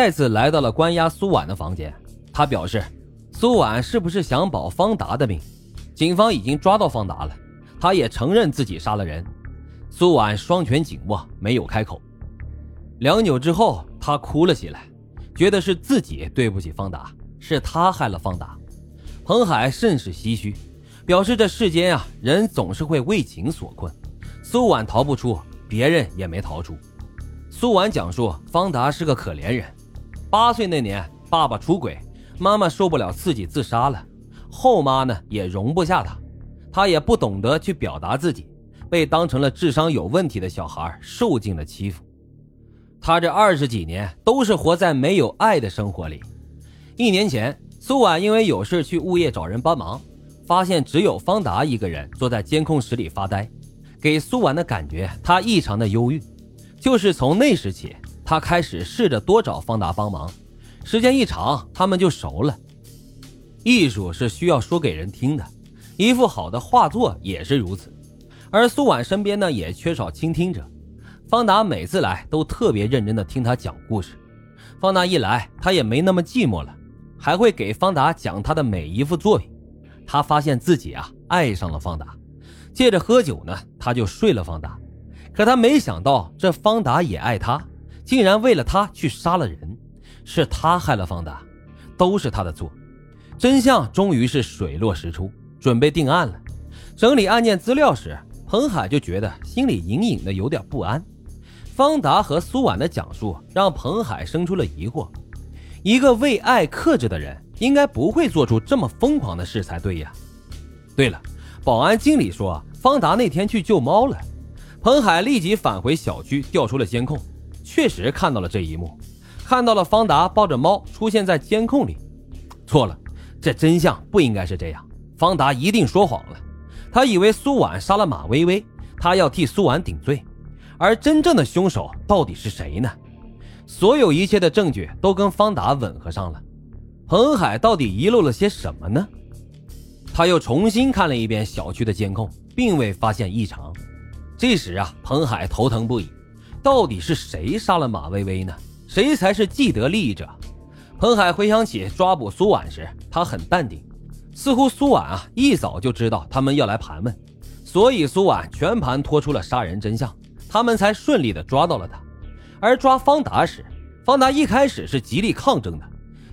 再次来到了关押苏婉的房间。他表示，苏婉是不是想保方达的命？警方已经抓到方达了，他也承认自己杀了人。苏婉双拳紧握，没有开口。良久之后，他哭了起来，觉得是自己对不起方达，是他害了方达。彭海甚是唏嘘，表示这世间啊，人总是会为情所困。苏婉逃不出，别人也没逃出。苏婉讲述，方达是个可怜人。八岁那年，爸爸出轨，妈妈受不了刺激自杀了。后妈呢，也容不下他，他也不懂得去表达自己，被当成了智商有问题的小孩，受尽了欺负。他这二十几年都是活在没有爱的生活里。一年前，苏婉因为有事去物业找人帮忙，发现只有方达一个人坐在监控室里发呆。给苏婉的感觉，他异常的忧郁。就是从那时起，他开始试着多找方达帮忙。时间一长，他们就熟了。艺术是需要说给人听的，一幅好的画作也是如此。而苏婉身边呢，也缺少倾听者。方达每次来都特别认真的听他讲故事。方达一来，他也没那么寂寞了，还会给方达讲他的每一幅作品。他发现自己啊，爱上了方达。借着喝酒呢，他就睡了方达，可他没想到这方达也爱他，竟然为了他去杀了人，是他害了方达，都是他的错。真相终于是水落石出，准备定案了。整理案件资料时，彭海就觉得心里隐隐的有点不安。方达和苏婉的讲述让彭海生出了疑惑：一个为爱克制的人，应该不会做出这么疯狂的事才对呀。对了。保安经理说，方达那天去救猫了。彭海立即返回小区，调出了监控，确实看到了这一幕，看到了方达抱着猫出现在监控里。错了，这真相不应该是这样。方达一定说谎了，他以为苏婉杀了马薇薇，他要替苏婉顶罪。而真正的凶手到底是谁呢？所有一切的证据都跟方达吻合上了，彭海到底遗漏了些什么呢？他又重新看了一遍小区的监控，并未发现异常。这时啊，彭海头疼不已，到底是谁杀了马薇薇呢？谁才是既得利益者？彭海回想起抓捕苏婉时，他很淡定，似乎苏婉啊一早就知道他们要来盘问，所以苏婉全盘托出了杀人真相，他们才顺利的抓到了他。而抓方达时，方达一开始是极力抗争的，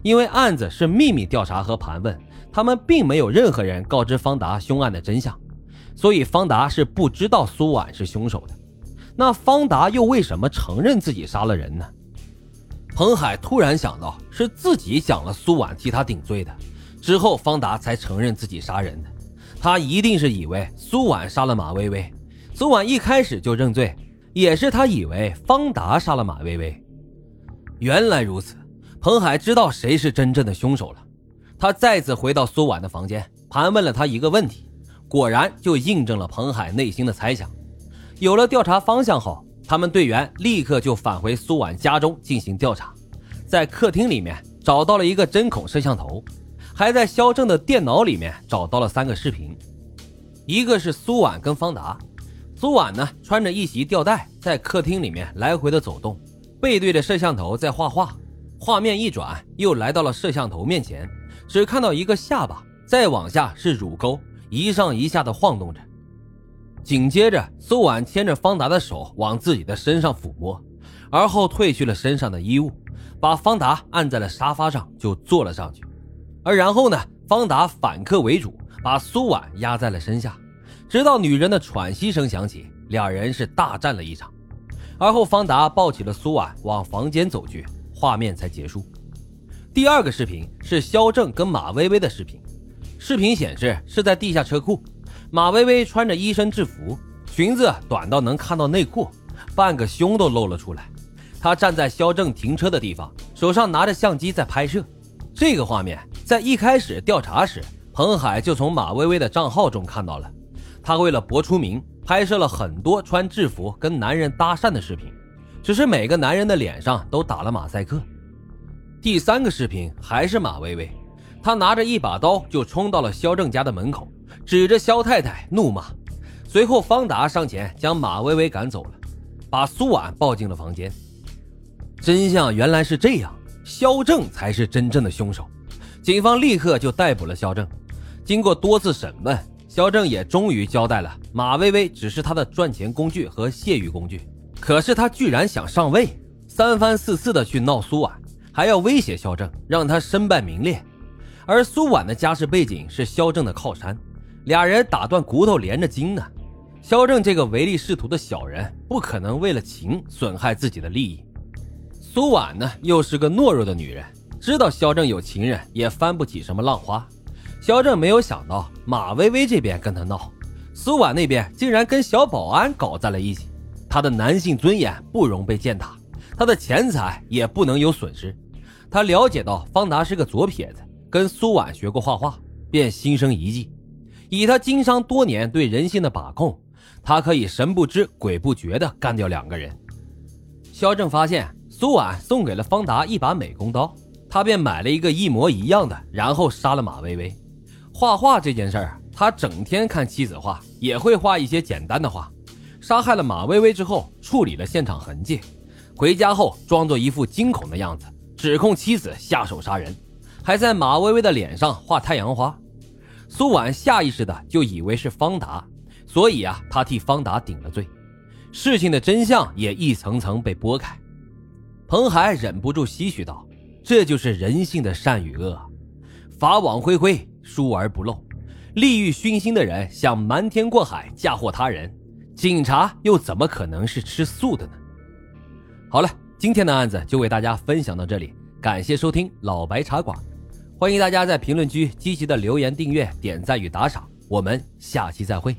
因为案子是秘密调查和盘问。他们并没有任何人告知方达凶案的真相，所以方达是不知道苏婉是凶手的。那方达又为什么承认自己杀了人呢？彭海突然想到，是自己讲了苏婉替他顶罪的，之后方达才承认自己杀人的。他一定是以为苏婉杀了马薇薇，苏婉一开始就认罪，也是他以为方达杀了马薇薇。原来如此，彭海知道谁是真正的凶手了。他再次回到苏婉的房间，盘问了她一个问题，果然就印证了彭海内心的猜想。有了调查方向后，他们队员立刻就返回苏婉家中进行调查，在客厅里面找到了一个针孔摄像头，还在肖正的电脑里面找到了三个视频，一个是苏婉跟方达，苏婉呢穿着一袭吊带在客厅里面来回的走动，背对着摄像头在画画，画面一转又来到了摄像头面前。只看到一个下巴，再往下是乳沟，一上一下的晃动着。紧接着，苏婉牵着方达的手往自己的身上抚摸，而后褪去了身上的衣物，把方达按在了沙发上，就坐了上去。而然后呢，方达反客为主，把苏婉压在了身下，直到女人的喘息声响起，两人是大战了一场。而后，方达抱起了苏婉往房间走去，画面才结束。第二个视频是肖正跟马薇薇的视频，视频显示是在地下车库，马薇薇穿着一身制服，裙子短到能看到内裤，半个胸都露了出来。她站在肖正停车的地方，手上拿着相机在拍摄。这个画面在一开始调查时，彭海就从马薇薇的账号中看到了。他为了博出名，拍摄了很多穿制服跟男人搭讪的视频，只是每个男人的脸上都打了马赛克。第三个视频还是马薇薇，她拿着一把刀就冲到了肖正家的门口，指着肖太太怒骂。随后方达上前将马薇薇赶走了，把苏婉抱进了房间。真相原来是这样，肖正才是真正的凶手。警方立刻就逮捕了肖正。经过多次审问，肖正也终于交代了马薇薇只是他的赚钱工具和泄欲工具。可是他居然想上位，三番四次的去闹苏婉，还要威胁肖正，让他身败名裂。而苏婉的家世背景是肖正的靠山，俩人打断骨头连着筋呢。肖正这个唯利是图的小人，不可能为了情损害自己的利益。苏婉呢，又是个懦弱的女人，知道肖正有情人，也翻不起什么浪花。肖正没有想到马薇薇这边跟他闹，苏婉那边竟然跟小保安搞在了一起。他的男性尊严不容被践踏，他的钱财也不能有损失。他了解到方达是个左撇子，跟苏婉学过画画，便心生一计。以他经商多年对人性的把控。他可以神不知鬼不觉地干掉两个人。肖正发现苏婉送给了方达一把美工刀，他便买了一个一模一样的，然后杀了马薇薇。画画这件事儿，他整天看妻子画，也会画一些简单的画。杀害了马薇薇之后，处理了现场痕迹，回家后装作一副惊恐的样子，指控妻子下手杀人，还在马薇薇的脸上画太阳花。苏婉下意识的就以为是方达。所以啊，他替方达顶了罪，事情的真相也一层层被剥开。彭海忍不住唏嘘道：“这就是人性的善与恶，法网恢恢，疏而不漏。利欲熏心的人想瞒天过海嫁祸他人，警察又怎么可能是吃素的呢？”好了，今天的案子就为大家分享到这里，感谢收听老白茶馆，欢迎大家在评论区积极的留言、订阅、点赞与打赏，我们下期再会。